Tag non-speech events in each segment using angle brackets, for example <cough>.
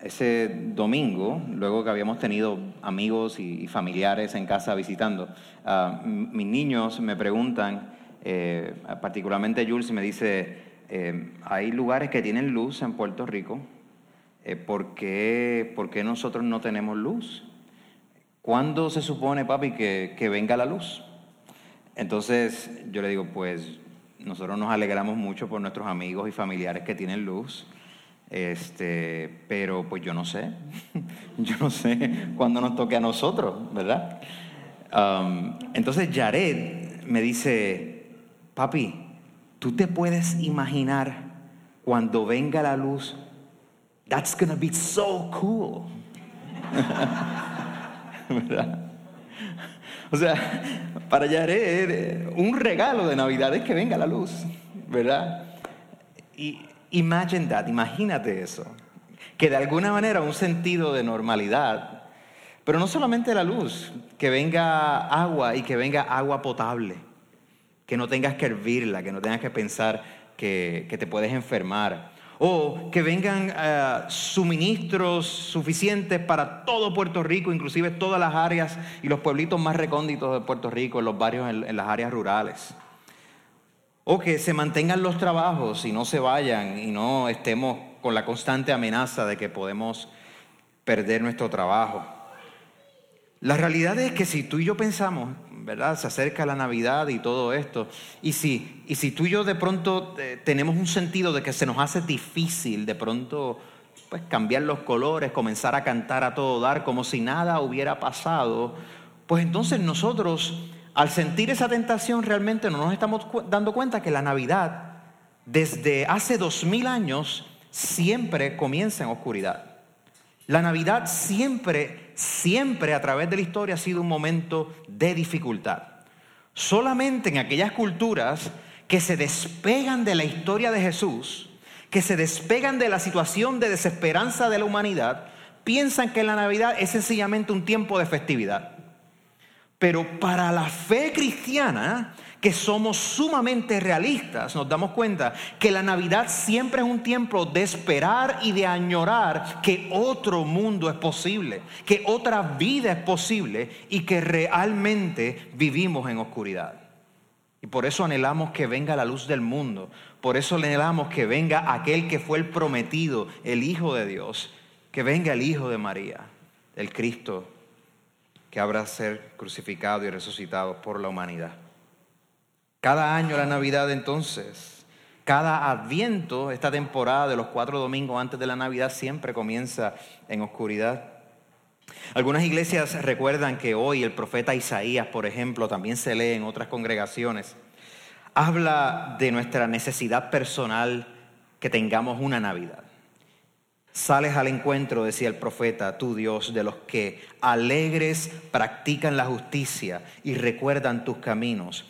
ese domingo, luego que habíamos tenido amigos y, familiares en casa visitando, ah, mis niños me preguntan, eh, particularmente Jules me dice, eh, hay lugares que tienen luz en Puerto Rico, eh, ¿por, qué, ¿por, qué, nosotros no tenemos luz? ¿Cuándo se supone, papi, que, que venga la luz? Entonces yo le digo, pues nosotros nos alegramos mucho por nuestros amigos y familiares que tienen luz. Este, pero pues yo no sé, <laughs> yo no sé cuándo nos toque a nosotros, ¿verdad? Um, entonces Jared me dice, papi, tú te puedes imaginar cuando venga la luz, that's gonna be so cool. <laughs> ¿verdad? O sea, para Jared, un regalo de Navidad es que venga la luz, ¿verdad? Y Imagine that, imagínate eso. Que de alguna manera un sentido de normalidad, pero no solamente la luz, que venga agua y que venga agua potable, que no tengas que hervirla, que no tengas que pensar que, te puedes enfermar, o que vengan eh, suministros suficientes para todo Puerto Rico, inclusive todas las áreas y los pueblitos más recónditos de Puerto Rico, en los barrios, en las áreas rurales. O que se mantengan los trabajos y no se vayan y no estemos con la constante amenaza de que podemos perder nuestro trabajo. La realidad es que si tú y yo pensamos, ¿verdad? Se acerca la Navidad y todo esto, y si, y si tú y yo de pronto eh, tenemos un sentido de que se nos hace difícil de pronto pues, cambiar los colores, comenzar a cantar a todo dar como si nada hubiera pasado, pues entonces nosotros al sentir esa tentación realmente no nos estamos dando cuenta que la Navidad desde hace dos mil años siempre comienza en oscuridad. La Navidad siempre, siempre a través de la historia ha sido un momento de dificultad. Solamente en aquellas culturas que se despegan de la historia de Jesús, que se despegan de la situación de desesperanza de la humanidad, piensan que la Navidad es sencillamente un tiempo de festividad. Pero para la fe cristiana, que somos sumamente realistas, nos damos cuenta que la Navidad siempre es un tiempo de esperar y de añorar que otro mundo es posible, que otra vida es posible y que realmente vivimos en oscuridad. Y por eso anhelamos que venga la luz del mundo, por eso anhelamos que venga aquel que fue el prometido, el Hijo de Dios, que venga el Hijo de María, el Cristo que habrá ser crucificado y resucitado por la humanidad. Cada año la Navidad entonces, cada adviento, esta temporada de los cuatro domingos antes de la Navidad siempre comienza en oscuridad. Algunas iglesias recuerdan que hoy el profeta Isaías, por ejemplo, también se lee en otras congregaciones, habla de nuestra necesidad personal que tengamos una Navidad. Sales al encuentro, decía el profeta, tu Dios, de los que alegres practican la justicia y recuerdan tus caminos.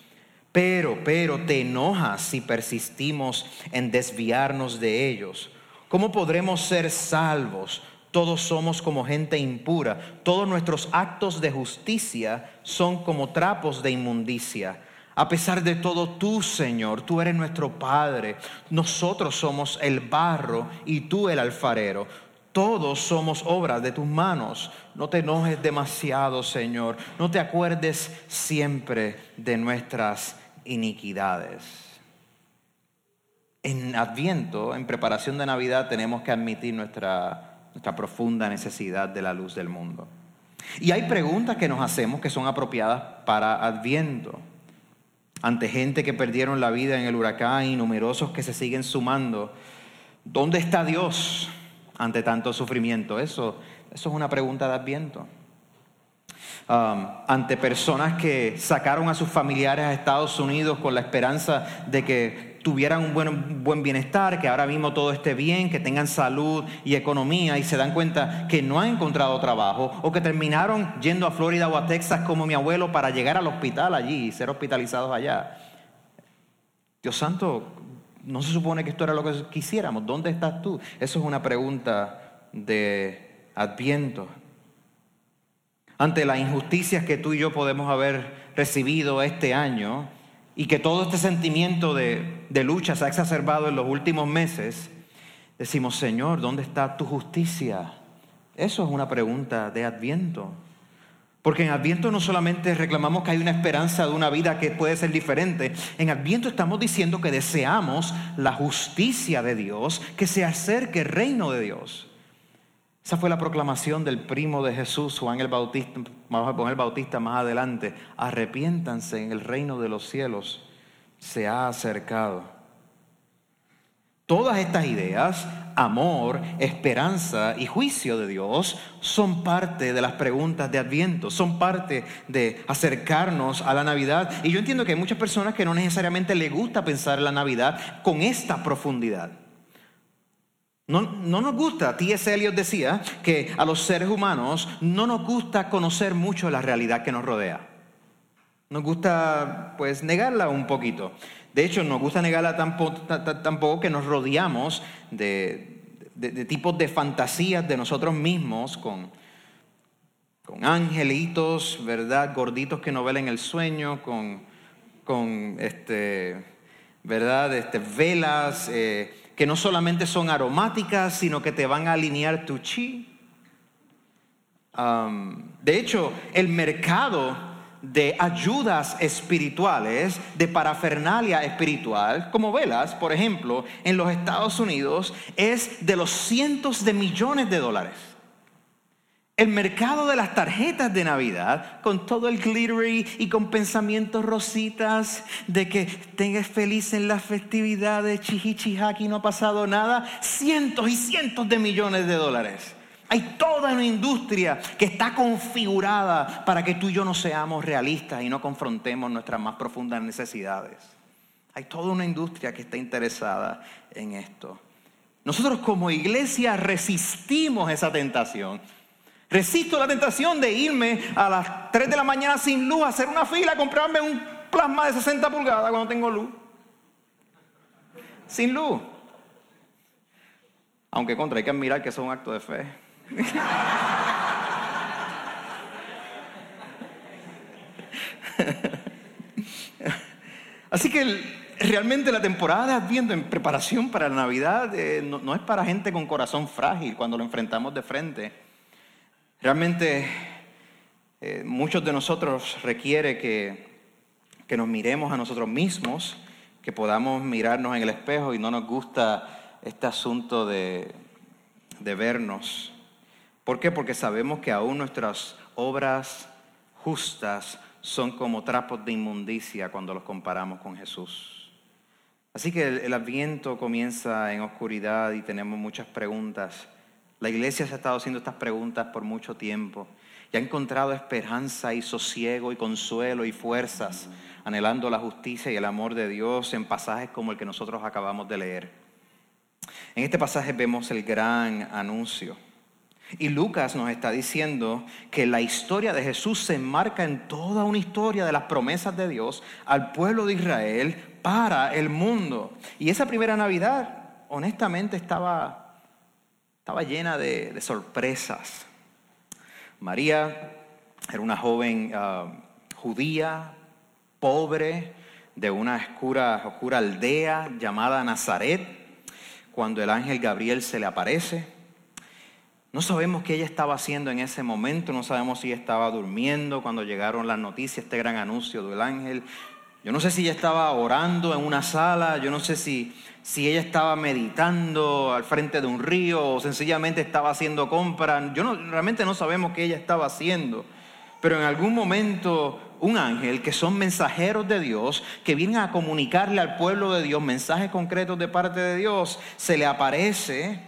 Pero, pero te enojas si persistimos en desviarnos de ellos. ¿Cómo podremos ser salvos? Todos somos como gente impura. Todos nuestros actos de justicia son como trapos de inmundicia. A pesar de todo, tú, Señor, tú eres nuestro Padre. Nosotros somos el barro y tú el alfarero. Todos somos obras de tus manos. No te enojes demasiado, Señor. No te acuerdes siempre de nuestras iniquidades. En Adviento, en preparación de Navidad, tenemos que admitir nuestra, nuestra profunda necesidad de la luz del mundo. Y hay preguntas que nos hacemos que son apropiadas para Adviento ante gente que perdieron la vida en el huracán y numerosos que se siguen sumando. ¿Dónde está Dios ante tanto sufrimiento? Eso, eso es una pregunta de adviento. um, ante personas que sacaron a sus familiares a Estados Unidos con la esperanza de que tuvieran un buen, buen, bienestar, que ahora mismo todo esté bien, que tengan salud y economía y se dan cuenta que no han encontrado trabajo o que terminaron yendo a Florida o a Texas como mi abuelo para llegar al hospital allí y ser hospitalizados allá. Dios santo, no se supone que esto era lo que quisiéramos. ¿Dónde estás tú? Eso es una pregunta de adviento. Ante las injusticias que tú y yo podemos haber recibido este año, y que todo este sentimiento de, lucha se ha exacerbado en los últimos meses, decimos, Señor, ¿dónde está tu justicia? Eso es una pregunta de Adviento. Porque en Adviento no solamente reclamamos que hay una esperanza de una vida que puede ser diferente, en Adviento estamos diciendo que deseamos la justicia de Dios, que se acerque el reino de Dios. Esa fue la proclamación del primo de Jesús, Juan el Bautista, Juan el Bautista más adelante. Arrepiéntanse en el reino de los cielos, se ha acercado. Todas estas ideas, amor, esperanza y juicio de Dios, son parte de las preguntas de Adviento, son parte de acercarnos a la Navidad. Y yo entiendo que hay muchas personas que no necesariamente les gusta pensar en la Navidad con esta profundidad. No, nos gusta, T.S. Eliot decía que a los seres humanos no nos gusta conocer mucho la realidad que nos rodea. Nos gusta pues negarla un poquito. De hecho, nos gusta negarla tampoco, que nos rodeamos de, tipos de fantasías de nosotros mismos con, con angelitos, ¿verdad? Gorditos que nos ven el sueño, con, con este, ¿verdad? Este, velas. Eh, que no solamente son aromáticas, sino que te van a alinear tu chi. de hecho, el mercado de ayudas espirituales, de parafernalia espiritual, como velas, por ejemplo, en los Estados Unidos, es de los cientos de millones de dólares. El mercado de las tarjetas de Navidad, con todo el glittery y con pensamientos rositas de que tengas feliz en las festividades, chihichihaki, no ha pasado nada, cientos y cientos de millones de dólares. Hay toda una industria que está configurada para que tú y yo no seamos realistas y no confrontemos nuestras más profundas necesidades. Hay toda una industria que está interesada en esto. Nosotros como iglesia resistimos esa tentación Resisto la tentación de irme a las 3 de la mañana sin luz, a hacer una fila, comprarme un plasma de 60 pulgadas cuando tengo luz. Sin luz. Aunque contra, hay que admirar que eso es un acto de fe. <laughs> Así que realmente la temporada de Adviento en preparación para la Navidad eh, no es para gente con corazón frágil cuando lo enfrentamos de frente. Realmente eh, muchos de nosotros requiere que, que nos miremos a nosotros mismos, que podamos mirarnos en el espejo y no nos gusta este asunto de, de vernos. ¿Por qué? Porque sabemos que aún nuestras obras justas son como trapos de inmundicia cuando los comparamos con Jesús. Así que el, el adviento comienza en oscuridad y tenemos muchas preguntas. La iglesia se ha estado haciendo estas preguntas por mucho tiempo y ha encontrado esperanza y sosiego y consuelo y fuerzas, anhelando la justicia y el amor de Dios en pasajes como el que nosotros acabamos de leer. En este pasaje vemos el gran anuncio. Y Lucas nos está diciendo que la historia de Jesús se enmarca en toda una historia de las promesas de Dios al pueblo de Israel para el mundo. Y esa primera Navidad, honestamente, estaba estaba llena de, sorpresas. María era una joven ah, judía, pobre, de una oscura, oscura aldea llamada Nazaret, cuando el ángel Gabriel se le aparece. No sabemos qué ella estaba haciendo en ese momento, no sabemos si estaba durmiendo cuando llegaron las noticias, este gran anuncio del ángel. Yo no sé si ella estaba orando en una sala, yo no sé si si ella estaba meditando al frente de un río o sencillamente estaba haciendo compras. Yo no, realmente no sabemos qué ella estaba haciendo. Pero en algún momento un ángel, que son mensajeros de Dios, que vienen a comunicarle al pueblo de Dios mensajes concretos de parte de Dios, se le aparece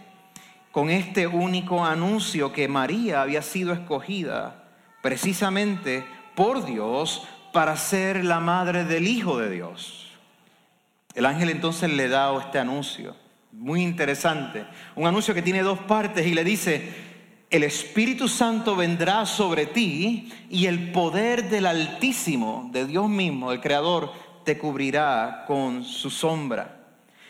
con este único anuncio que María había sido escogida precisamente por Dios para ser la madre del Hijo de Dios. El ángel entonces le da este anuncio, muy interesante, un anuncio que tiene dos partes y le dice, el Espíritu Santo vendrá sobre ti y el poder del Altísimo, de Dios mismo, el Creador, te cubrirá con su sombra.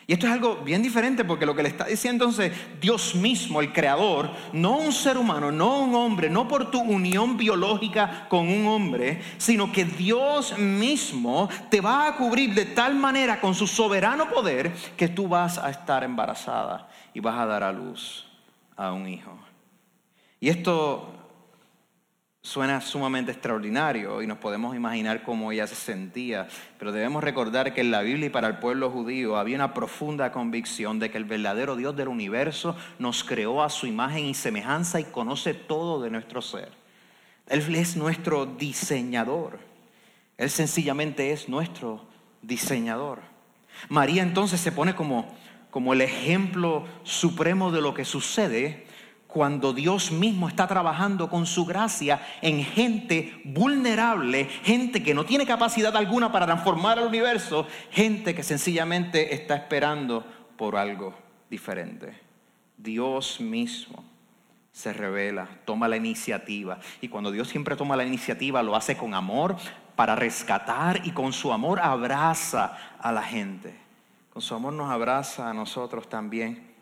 Y esto es algo bien diferente porque lo que le está diciendo entonces Dios mismo, el creador, no un ser humano, no un hombre, no por tu unión biológica con un hombre, sino que Dios mismo te va a cubrir de tal manera con su soberano poder que tú vas a estar embarazada y vas a dar a luz a un hijo. Y esto Suena sumamente extraordinario y nos podemos imaginar cómo ella se sentía, pero debemos recordar que en la Biblia y para el pueblo judío había una profunda convicción de que el verdadero Dios del universo nos creó a su imagen y semejanza y conoce todo de nuestro ser. Él es nuestro diseñador. Él sencillamente es nuestro diseñador. María entonces se pone como, como el ejemplo supremo de lo que sucede cuando Dios mismo está trabajando con su gracia en gente vulnerable, gente que no tiene capacidad alguna para transformar el universo, gente que sencillamente está esperando por algo diferente. Dios mismo se revela, toma la iniciativa. Y cuando Dios siempre toma la iniciativa, lo hace con amor para rescatar y con su amor abraza a la gente. Con su amor nos abraza a nosotros también.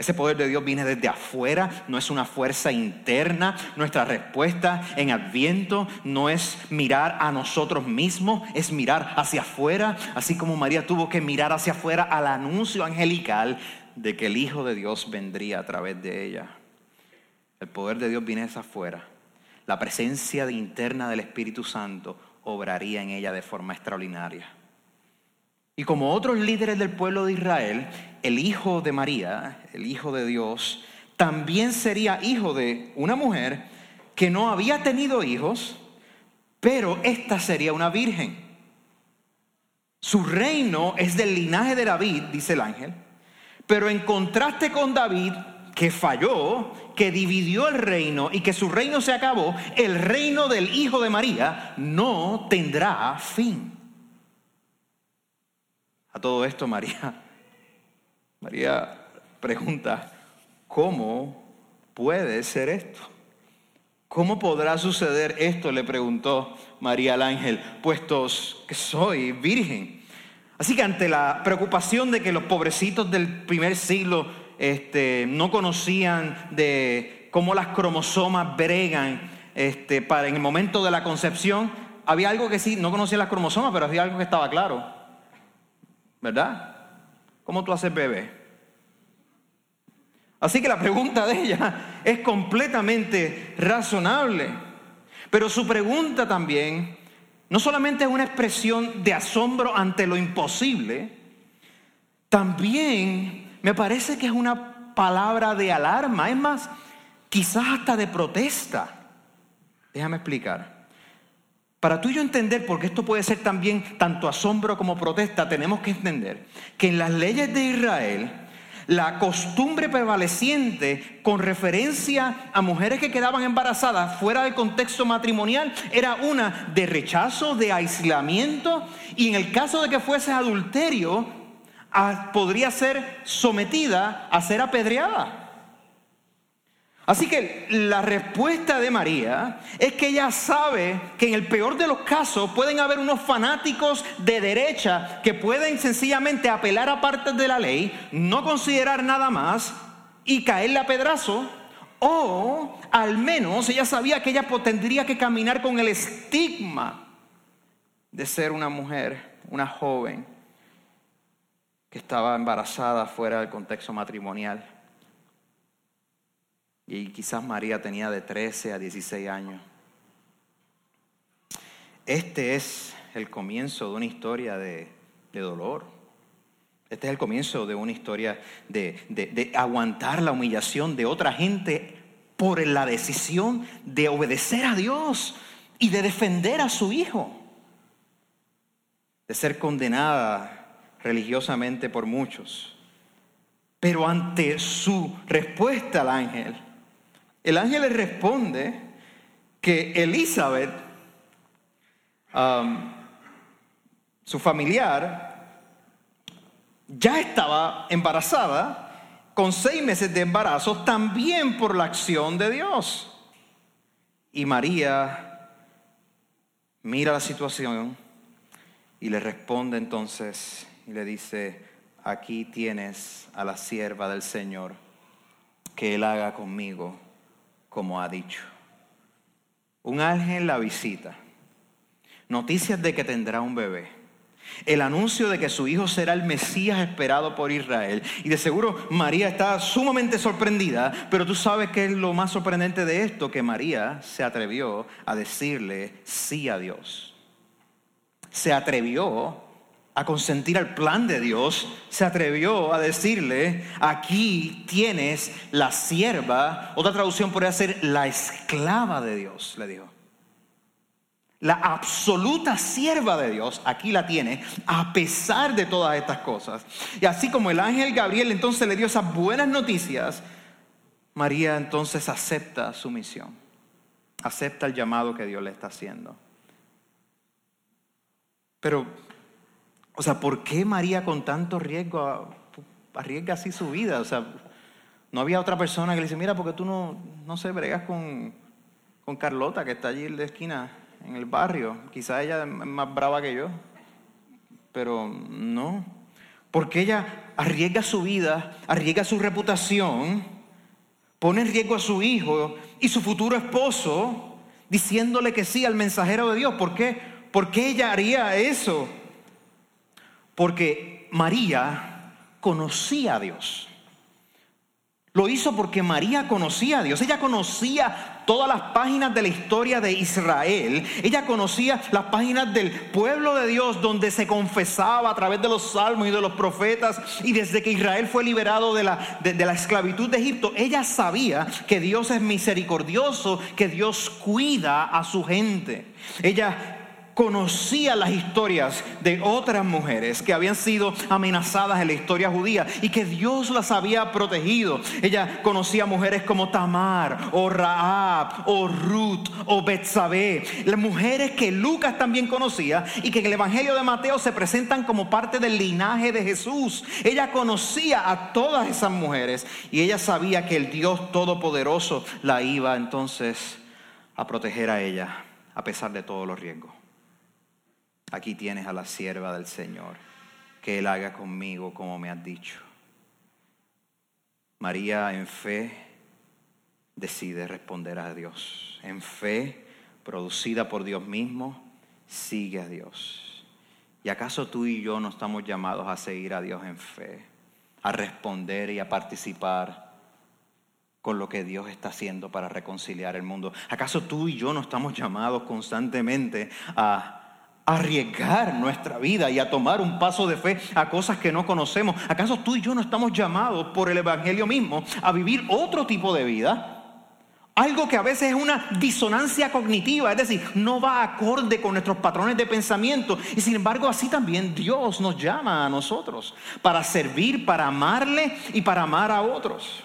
Ese poder de Dios viene desde afuera, no es una fuerza interna. Nuestra respuesta en Adviento no es mirar a nosotros mismos, es mirar hacia afuera, así como María tuvo que mirar hacia afuera al anuncio angelical de que el Hijo de Dios vendría a través de ella. El poder de Dios viene hacia afuera. La presencia interna del Espíritu Santo obraría en ella de forma extraordinaria. Y como otros líderes del pueblo de Israel, el hijo de María, el hijo de Dios, también sería hijo de una mujer que no había tenido hijos, pero esta sería una virgen. Su reino es del linaje de David, dice el ángel, pero en contraste con David, que falló, que dividió el reino y que su reino se acabó, el reino del hijo de María no tendrá fin. A todo esto María, <laughs> María pregunta, ¿cómo puede ser esto? ¿Cómo podrá suceder esto? Le preguntó María al ángel, puestos que soy virgen. Así que ante la preocupación de que los pobrecitos del primer siglo este, no conocían de cómo las cromosomas bregan este, para en el momento de la concepción, había algo que sí, no conocía las cromosomas, pero había algo que estaba claro. ¿Verdad? ¿Cómo tú haces bebé? Así que la pregunta de ella es completamente razonable. Pero su pregunta también no solamente es una expresión de asombro ante lo imposible, también me parece que es una palabra de alarma, es más, quizás hasta de protesta. Déjame explicar. Para tú y yo entender, porque esto puede ser también tanto asombro como protesta, tenemos que entender que en las leyes de Israel, la costumbre prevaleciente con referencia a mujeres que quedaban embarazadas fuera del contexto matrimonial era una de rechazo, de aislamiento y en el caso de que fuese adulterio, podría ser sometida a ser apedreada. Así que la respuesta de María es que ella sabe que en el peor de los casos pueden haber unos fanáticos de derecha que pueden sencillamente apelar a partes de la ley, no considerar nada más y caerle a pedrazo. O al menos ella sabía que ella tendría que caminar con el estigma de ser una mujer, una joven que estaba embarazada fuera del contexto matrimonial. Y quizás María tenía de 13 a 16 años. Este es el comienzo de una historia de, dolor. Este es el comienzo de una historia de, de, aguantar la humillación de otra gente por la decisión de obedecer a Dios y de defender a su hijo. De ser condenada religiosamente por muchos. Pero ante su respuesta al ángel, el ángel le responde que Elizabeth, um, su familiar, ya estaba embarazada con seis meses de embarazo, también por la acción de Dios. Y María mira la situación y le responde entonces y le dice, aquí tienes a la sierva del Señor, que Él haga conmigo como ha dicho. Un ángel la visita. Noticias de que tendrá un bebé. El anuncio de que su hijo será el Mesías esperado por Israel. Y de seguro María está sumamente sorprendida, pero tú sabes que es lo más sorprendente de esto, que María se atrevió a decirle sí a Dios. Se atrevió a consentir al plan de Dios, se atrevió a decirle, aquí tienes la sierva, otra traducción podría ser la esclava de Dios, le dijo. La absoluta sierva de Dios, aquí la tiene, a pesar de todas estas cosas. Y así como el ángel Gabriel entonces le dio esas buenas noticias, María entonces acepta su misión, acepta el llamado que Dios le está haciendo. Pero o sea, ¿por qué María con tanto riesgo arriesga así su vida? O sea, no había otra persona que le dice, mira, porque tú no, no sé, bregas con, con Carlota, que está allí en la esquina, en el barrio. Quizá ella es más brava que yo, pero no. Porque ella arriesga su vida, arriesga su reputación, pone en riesgo a su hijo y su futuro esposo, diciéndole que sí al mensajero de Dios. ¿Por qué? ¿Por qué ella haría eso? Porque María conocía a Dios. Lo hizo porque María conocía a Dios. Ella conocía todas las páginas de la historia de Israel. Ella conocía las páginas del pueblo de Dios donde se confesaba a través de los salmos y de los profetas. Y desde que Israel fue liberado de la, de, la esclavitud de Egipto, ella sabía que Dios es misericordioso, que Dios cuida a su gente. Ella conocía las historias de otras mujeres que habían sido amenazadas en la historia judía y que Dios las había protegido. Ella conocía mujeres como Tamar o Raab o Ruth o Betsabé, las mujeres que Lucas también conocía y que en el Evangelio de Mateo se presentan como parte del linaje de Jesús. Ella conocía a todas esas mujeres y ella sabía que el Dios Todopoderoso la iba entonces a proteger a ella a pesar de todos los riesgos. Aquí tienes a la sierva del Señor, que Él haga conmigo como me has dicho. María en fe decide responder a Dios. En fe, producida por Dios mismo, sigue a Dios. ¿Y acaso tú y yo no estamos llamados a seguir a Dios en fe, a responder y a participar con lo que Dios está haciendo para reconciliar el mundo? ¿Acaso tú y yo no estamos llamados constantemente a arriesgar nuestra vida y a tomar un paso de fe a cosas que no conocemos. ¿Acaso tú y yo no estamos llamados por el Evangelio mismo a vivir otro tipo de vida? Algo que a veces es una disonancia cognitiva, es decir, no va acorde con nuestros patrones de pensamiento. Y sin embargo, así también Dios nos llama a nosotros para servir, para amarle y para amar a otros.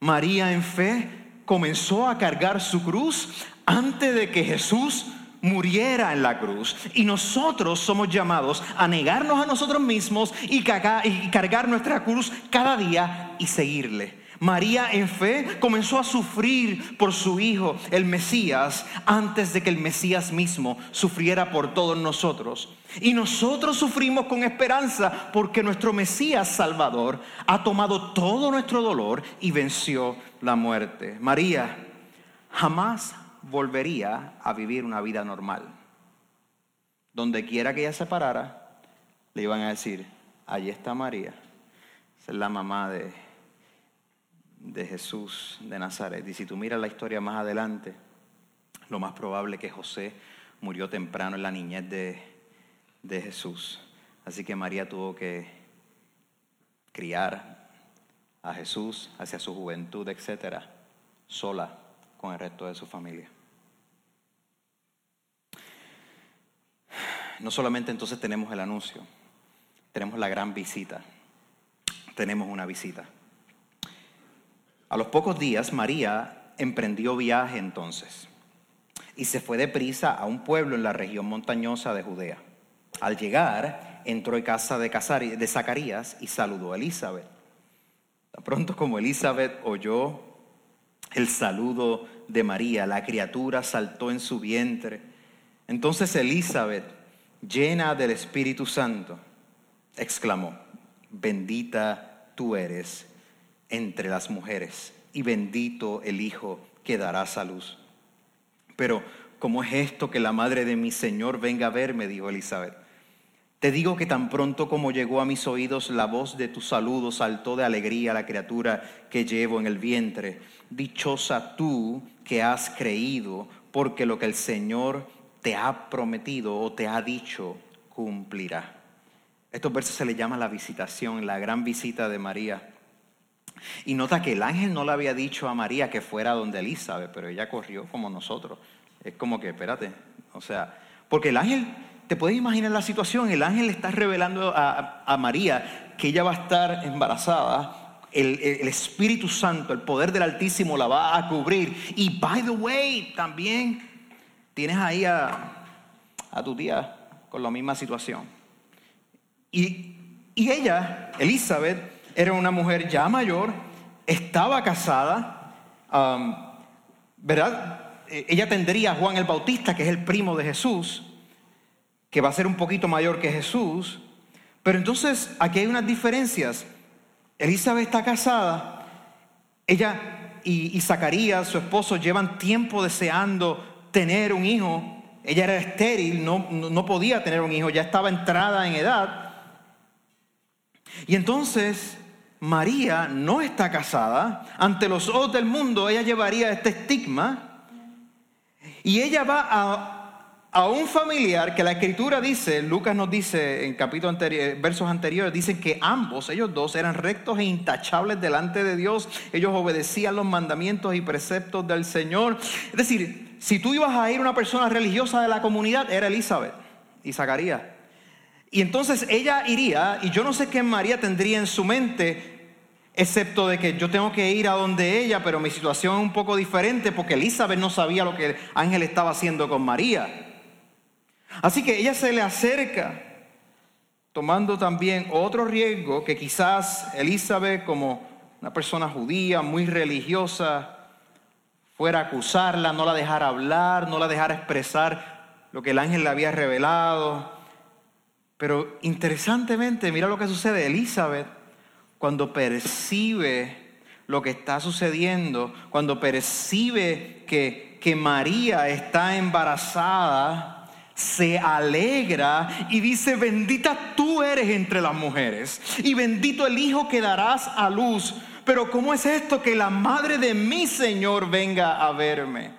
María en fe comenzó a cargar su cruz antes de que Jesús muriera en la cruz. Y nosotros somos llamados a negarnos a nosotros mismos y cargar nuestra cruz cada día y seguirle. María en fe comenzó a sufrir por su hijo, el Mesías, antes de que el Mesías mismo sufriera por todos nosotros. Y nosotros sufrimos con esperanza porque nuestro Mesías Salvador ha tomado todo nuestro dolor y venció la muerte. María jamás volvería a vivir una vida normal. Donde quiera que ella se parara, le iban a decir, allí está María, es la mamá de, de Jesús de Nazaret. Y si tú miras la historia más adelante, lo más probable que José murió temprano en la niñez de, de Jesús. Así que María tuvo que criar a Jesús hacia su juventud, etcétera, sola con el resto de su familia. No solamente entonces tenemos el anuncio, tenemos la gran visita, tenemos una visita. A los pocos días María emprendió viaje entonces. y se fue deprisa a un pueblo en la región montañosa de Judea. Al llegar, entró en casa de, Zacarías y saludó a Elizabeth. Tan pronto como Elizabeth oyó el saludo de María, la criatura saltó en su vientre. Entonces Elizabeth, llena del Espíritu Santo, exclamó, bendita tú eres entre las mujeres y bendito el Hijo que darás a luz. Pero, ¿cómo es esto que la madre de mi Señor venga a verme? dijo Elizabeth. Te digo que tan pronto como llegó a mis oídos la voz de tu saludo, saltó de alegría la criatura que llevo en el vientre. Dichosa tú que has creído, porque lo que el Señor te ha prometido o te ha dicho cumplirá. Estos versos se le llama la visitación, la gran visita de María. Y nota que el ángel no le había dicho a María que fuera donde Elizabeth, pero ella corrió como nosotros. Es como que, espérate, o sea, porque el ángel, te puedes imaginar la situación, el ángel le está revelando a, María que ella va a estar embarazada, el, el, Espíritu Santo, el poder del Altísimo la va a cubrir. Y by the way, también tienes ahí a, a tu tía con la misma situación. Y, y ella, Elizabeth, era una mujer ya mayor, estaba casada, ¿verdad? E, ella tendría a Juan el Bautista, que es el primo de Jesús, que va a ser un poquito mayor que Jesús. Pero entonces aquí hay unas diferencias. Elizabeth está casada, ella y, Zacarías, su esposo, llevan tiempo deseando tener un hijo. Ella era estéril, no, no podía tener un hijo, ya estaba entrada en edad. Y entonces María no está casada, ante los ojos del mundo ella llevaría este estigma y ella va a, un familiar que la escritura dice, Lucas nos dice en capítulo anterior, versos anteriores, dicen que ambos, ellos dos, eran rectos e intachables delante de Dios, ellos obedecían los mandamientos y preceptos del Señor. Es decir, si tú ibas a ir una persona religiosa de la comunidad, era Elizabeth y Zacarías. Y entonces ella iría, y yo no sé qué María tendría en su mente, excepto de que yo tengo que ir a donde ella, pero mi situación es un poco diferente porque Elizabeth no sabía lo que el ángel estaba haciendo con María. Así que ella se le acerca, tomando también otro riesgo que quizás Elizabeth, como una persona judía, muy religiosa, fuera a acusarla, no la dejara hablar, no la dejara expresar lo que el ángel le había revelado. Pero interesantemente, mira lo que sucede. Elizabeth, cuando percibe lo que está sucediendo, cuando percibe que, que María está embarazada, se alegra y dice, bendita tú eres entre las mujeres y bendito el hijo que darás a luz. Pero ¿cómo es esto que la madre de mi Señor venga a verme?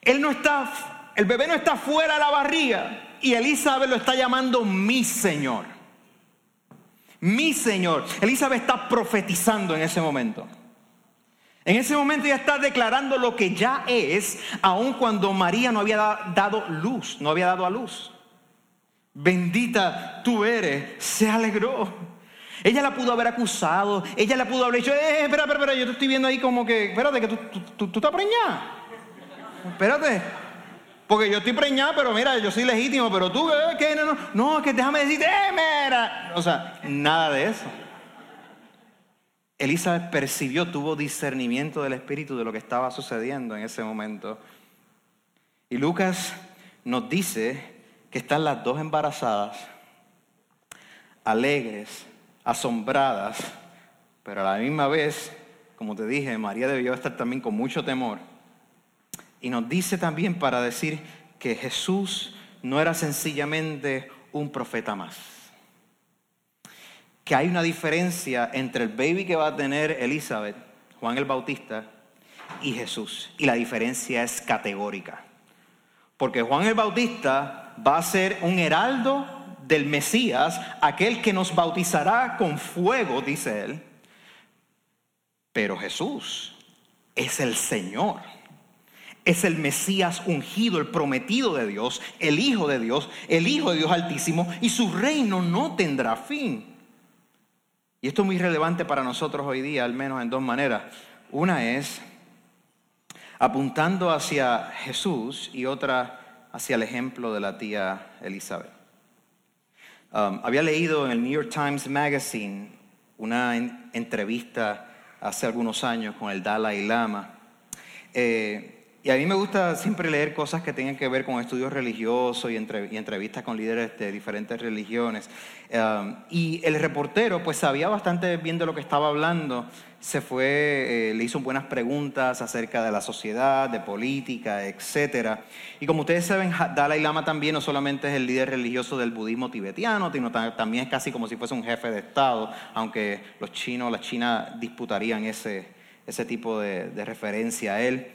Él no está, el bebé no está fuera de la barriga y Elizabeth lo está llamando mi Señor. Mi Señor. Elizabeth está profetizando en ese momento. En ese momento ya está declarando lo que ya es, aun cuando María no había dado luz, no había dado a luz. Bendita tú eres, se alegró. Ella la pudo haber acusado, ella la pudo haber dicho, eh, espera, espera, espera, yo te estoy viendo ahí como que, espérate, que tú, tú, tú, estás preñada. Espérate, porque yo estoy preñada, pero mira, yo soy legítimo, pero tú, eh, ¿qué? No, no, no, que déjame decirte, eh. O sea, nada de eso. Elizabeth percibió, tuvo discernimiento del Espíritu de lo que estaba sucediendo en ese momento. Y Lucas nos dice que están las dos embarazadas, alegres, asombradas, pero a la misma vez, como te dije, María debió estar también con mucho temor y nos dice también para decir que Jesús no era sencillamente un profeta más. Que hay una diferencia entre el baby que va a tener Elizabeth, Juan el Bautista, y Jesús. Y la diferencia es categórica. Porque Juan el Bautista va a ser un heraldo del Mesías, aquel que nos bautizará con fuego, dice él. Pero Jesús es el Señor es el Mesías ungido, el prometido de Dios, el Hijo de Dios, el Hijo de Dios Altísimo, y su reino no tendrá fin. Y esto es muy relevante para nosotros hoy día, al menos en dos maneras. Una es, apuntando hacia Jesús y otra hacia el ejemplo de la tía Elizabeth. Um, había leído en el New York Times Magazine una entrevista hace algunos años con el Dalai Lama. Eh, y a mí me gusta siempre leer cosas que tengan que ver con estudios religiosos y, entrevistas con líderes de diferentes religiones. Um, y el reportero, pues sabía bastante bien de lo que estaba hablando. Se fue, eh, le hizo buenas preguntas acerca de la sociedad, de política, etc. Y como ustedes saben, Dalai Lama también no solamente es el líder religioso del budismo tibetiano, sino también es casi como si fuese un jefe de Estado, aunque los chinos, la China disputarían ese, ese tipo de, referencia a él.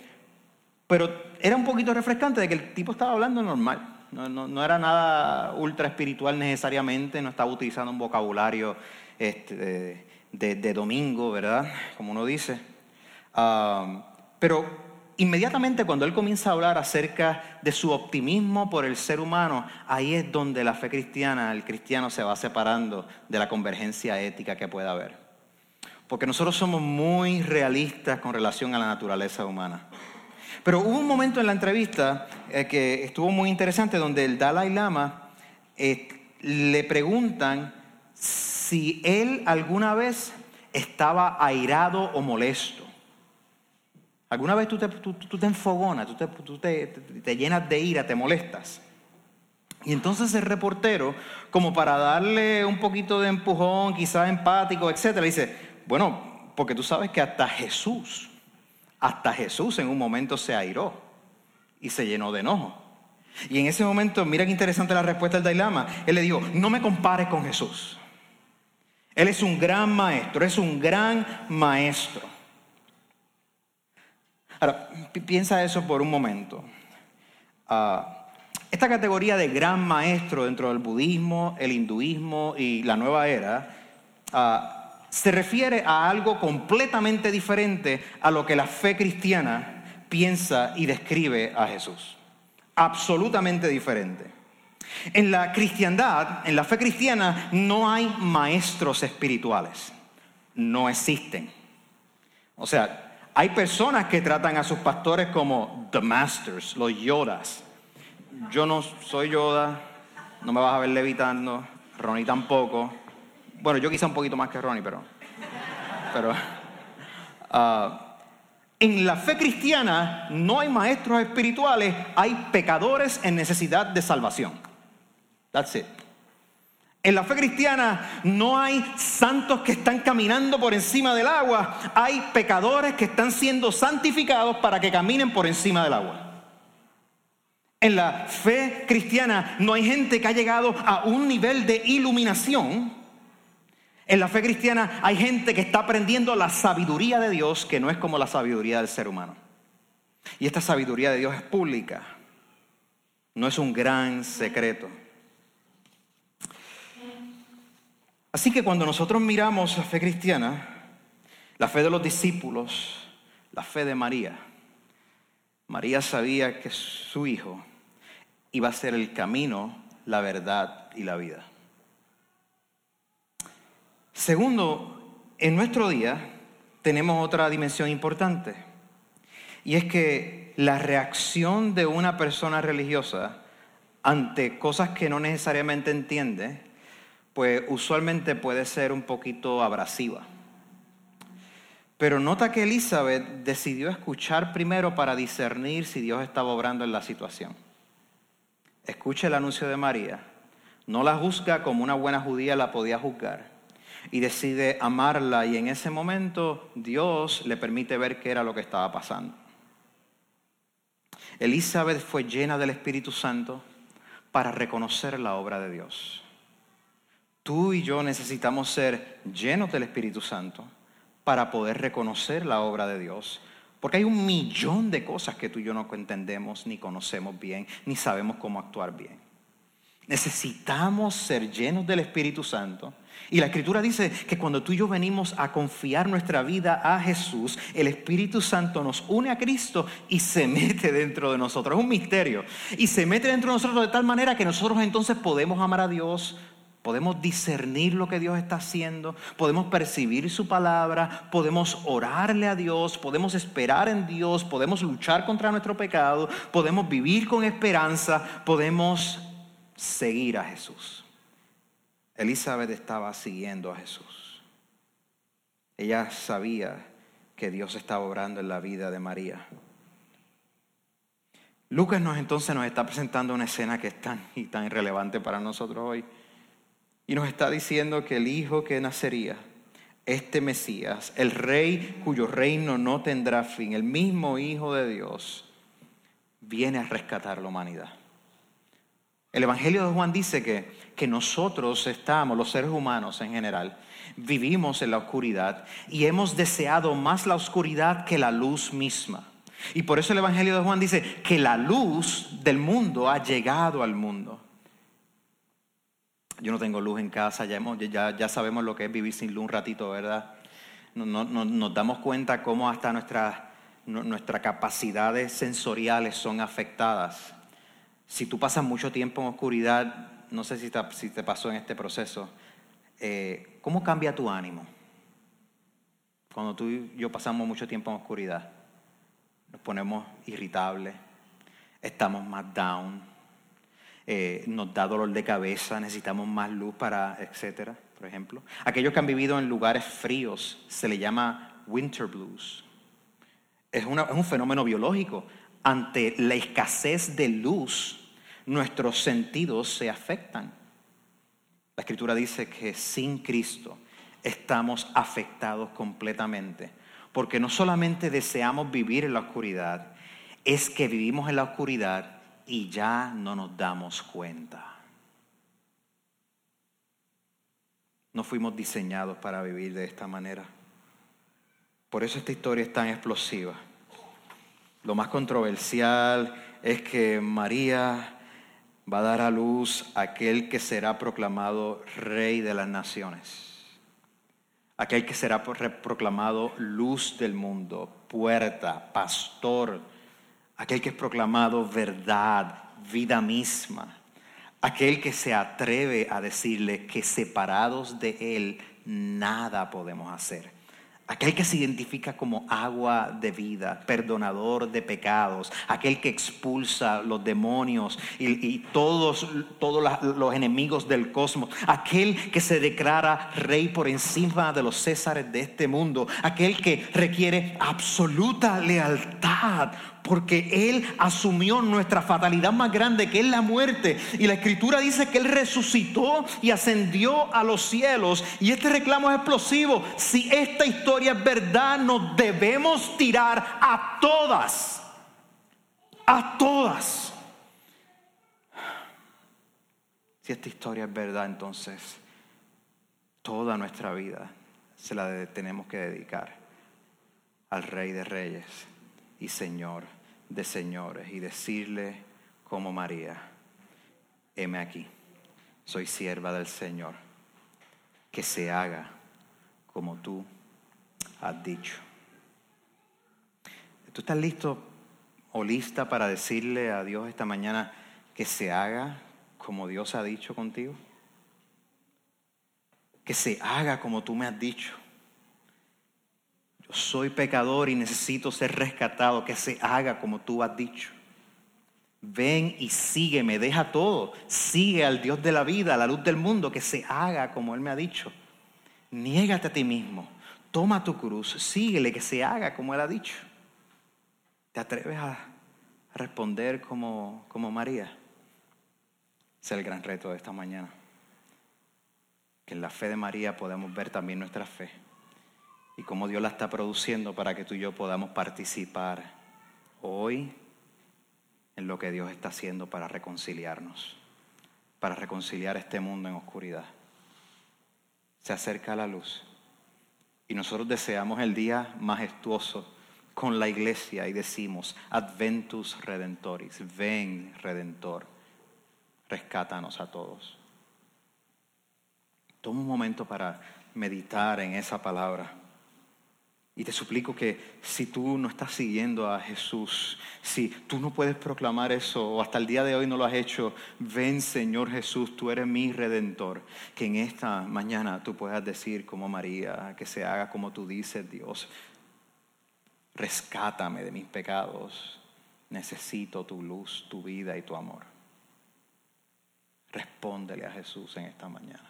Pero era un poquito refrescante de que el tipo estaba hablando normal. No, era nada ultra espiritual necesariamente, no estaba utilizando un vocabulario este, de, domingo, ¿verdad? Como uno dice. Ah, pero inmediatamente cuando él comienza a hablar acerca de su optimismo por el ser humano, ahí es donde la fe cristiana, el cristiano se va separando de la convergencia ética que pueda haber. Porque nosotros somos muy realistas con relación a la naturaleza humana. Pero hubo un momento en la entrevista eh, que estuvo muy interesante donde el Dalai Lama eh, le preguntan si él alguna vez estaba airado o molesto. ¿Alguna vez tú te, enfogonas, tú, te, te, llenas de ira, te molestas? Y entonces el reportero, como para darle un poquito de empujón, quizás empático, etcétera, dice, bueno, porque tú sabes que hasta Jesús hasta Jesús en un momento se airó y se llenó de enojo. Y en ese momento, mira qué interesante la respuesta del Dalai Él le dijo, no me compares con Jesús. Él es un gran maestro, es un gran maestro. Ahora, piensa eso por un momento. Ah, esta categoría de gran maestro dentro del budismo, el hinduismo y la nueva era, uh, se refiere a algo completamente diferente a lo que la fe cristiana piensa y describe a Jesús. Absolutamente diferente. En la cristiandad, en la fe cristiana, no hay maestros espirituales. No existen. O sea, hay personas que tratan a sus pastores como the masters, los yodas. Yo no soy Yoda, no me vas a ver levitando, Ronnie tampoco. Bueno, yo quizá un poquito más que Ronnie, pero. pero <laughs> ah, en la fe cristiana no hay maestros espirituales, hay pecadores en necesidad de salvación. That's it. En la fe cristiana no hay santos que están caminando por encima del agua, hay pecadores que están siendo santificados para que caminen por encima del agua. En la fe cristiana no hay gente que ha llegado a un nivel de iluminación en la fe cristiana hay gente que está aprendiendo la sabiduría de Dios que no es como la sabiduría del ser humano. Y esta sabiduría de Dios es pública, no es un gran secreto. Así que cuando nosotros miramos la fe cristiana, la fe de los discípulos, la fe de María, María sabía que su hijo iba a ser el camino, la verdad y la vida. Segundo, en nuestro día tenemos otra dimensión importante y es que la reacción de una persona religiosa ante cosas que no necesariamente entiende, pues usualmente puede ser un poquito abrasiva. Pero nota que Elizabeth decidió escuchar primero para discernir si Dios estaba obrando en la situación. Escucha el anuncio de María, no la juzga como una buena judía la podía juzgar y decide amarla y en ese momento Dios le permite ver qué era lo que estaba pasando. Elizabeth fue llena del Espíritu Santo para reconocer la obra de Dios. Tú y yo necesitamos ser llenos del Espíritu Santo para poder reconocer la obra de Dios. Porque hay un millón de cosas que tú y yo no entendemos, ni conocemos bien, ni sabemos cómo actuar bien. Necesitamos ser llenos del Espíritu Santo y la escritura dice que cuando tú y yo venimos a confiar nuestra vida a Jesús, el Espíritu Santo nos une a Cristo y se mete dentro de nosotros. Es un misterio. Y se mete dentro de nosotros de tal manera que nosotros entonces podemos amar a Dios Podemos discernir lo que Dios está haciendo, podemos percibir su palabra, podemos orarle a Dios, podemos esperar en Dios, podemos luchar contra nuestro pecado, podemos vivir con esperanza, podemos seguir a Jesús. Elizabeth estaba siguiendo a Jesús. Ella sabía que Dios estaba obrando en la vida de María. Lucas nos entonces nos está presentando una escena que es tan y tan irrelevante para nosotros hoy. Y nos está diciendo que el Hijo que nacería, este Mesías, el Rey cuyo reino no tendrá fin, el mismo Hijo de Dios, viene a rescatar la humanidad. El Evangelio de Juan dice que, que nosotros estamos, los seres humanos en general, vivimos en la oscuridad y hemos deseado más la oscuridad que la luz misma. Y por eso el Evangelio de Juan dice que la luz del mundo ha llegado al mundo. Yo no tengo luz en casa, ya, sabemos lo que es vivir sin luz un ratito, ¿verdad? nos damos cuenta cómo hasta nuestras, capacidades sensoriales son afectadas. Si tú pasas mucho tiempo en oscuridad, no sé si te, si te pasó en este proceso, eh, ¿cómo cambia tu ánimo? Cuando tú y yo pasamos mucho tiempo en oscuridad, nos ponemos irritables, estamos más down, eh, nos da dolor de cabeza, necesitamos más luz para, etcétera, por ejemplo. Aquellos que han vivido en lugares fríos se le llama winter blues. Es, es un fenómeno biológico. Ante la escasez de luz, nuestros sentidos se afectan. La escritura dice que sin Cristo estamos afectados completamente, porque no solamente deseamos vivir en la oscuridad, es que vivimos en la oscuridad y ya no nos damos cuenta. No fuimos diseñados para vivir de esta manera. Por eso esta historia es tan explosiva. Lo más controversial es que María va a dar a luz a aquel que será proclamado rey de las naciones. Aquel que será proclamado luz del mundo, puerta, pastor aquel que es proclamado verdad, vida misma, aquel que se atreve a decirle que separados de Él nada podemos hacer. Aquel que se identifica como agua de vida, perdonador de pecados, aquel que expulsa los demonios y, todos, todos los enemigos del cosmos, aquel que se declara rey por encima de los césares de este mundo, aquel que requiere absoluta lealtad porque Él asumió nuestra fatalidad más grande, que es la muerte. Y la escritura dice que Él resucitó y ascendió a los cielos. Y este reclamo es explosivo. Si esta historia es verdad, nos debemos tirar a todas. A todas. Si esta historia es verdad, entonces toda nuestra vida se la tenemos que dedicar al Rey de Reyes y Señor de señores y decirle como María, heme aquí, soy sierva del Señor, que se haga como tú has dicho. ¿Tú estás listo o lista para decirle a Dios esta mañana que se haga como Dios ha dicho contigo? Que se haga como tú me has dicho soy pecador y necesito ser rescatado, que se haga como tú has dicho. Ven y sígueme, deja todo, sigue al Dios de la vida, a la luz del mundo, que se haga como Él me ha dicho. Niégate a ti mismo, toma tu cruz, síguele, que se haga como Él ha dicho. ¿Te atreves a responder como, como María? Es el gran reto de esta mañana. Que en la fe de María podemos ver también nuestra fe y cómo Dios la está produciendo para que tú y yo podamos participar hoy en lo que Dios está haciendo para reconciliarnos, para reconciliar este mundo en oscuridad. Se acerca la luz y nosotros deseamos el día majestuoso con la iglesia y decimos, Adventus Redentoris, ven Redentor, rescátanos a todos. Toma un momento para meditar en esa palabra Y te suplico que si tú no estás siguiendo a Jesús, si tú no puedes proclamar eso o hasta el día de hoy no lo has hecho, ven Señor Jesús, tú eres mi redentor. Que en esta mañana tú puedas decir como María, que se haga como tú dices, Dios, rescátame de mis pecados, necesito tu luz, tu vida y tu amor. Respóndele a Jesús en esta mañana.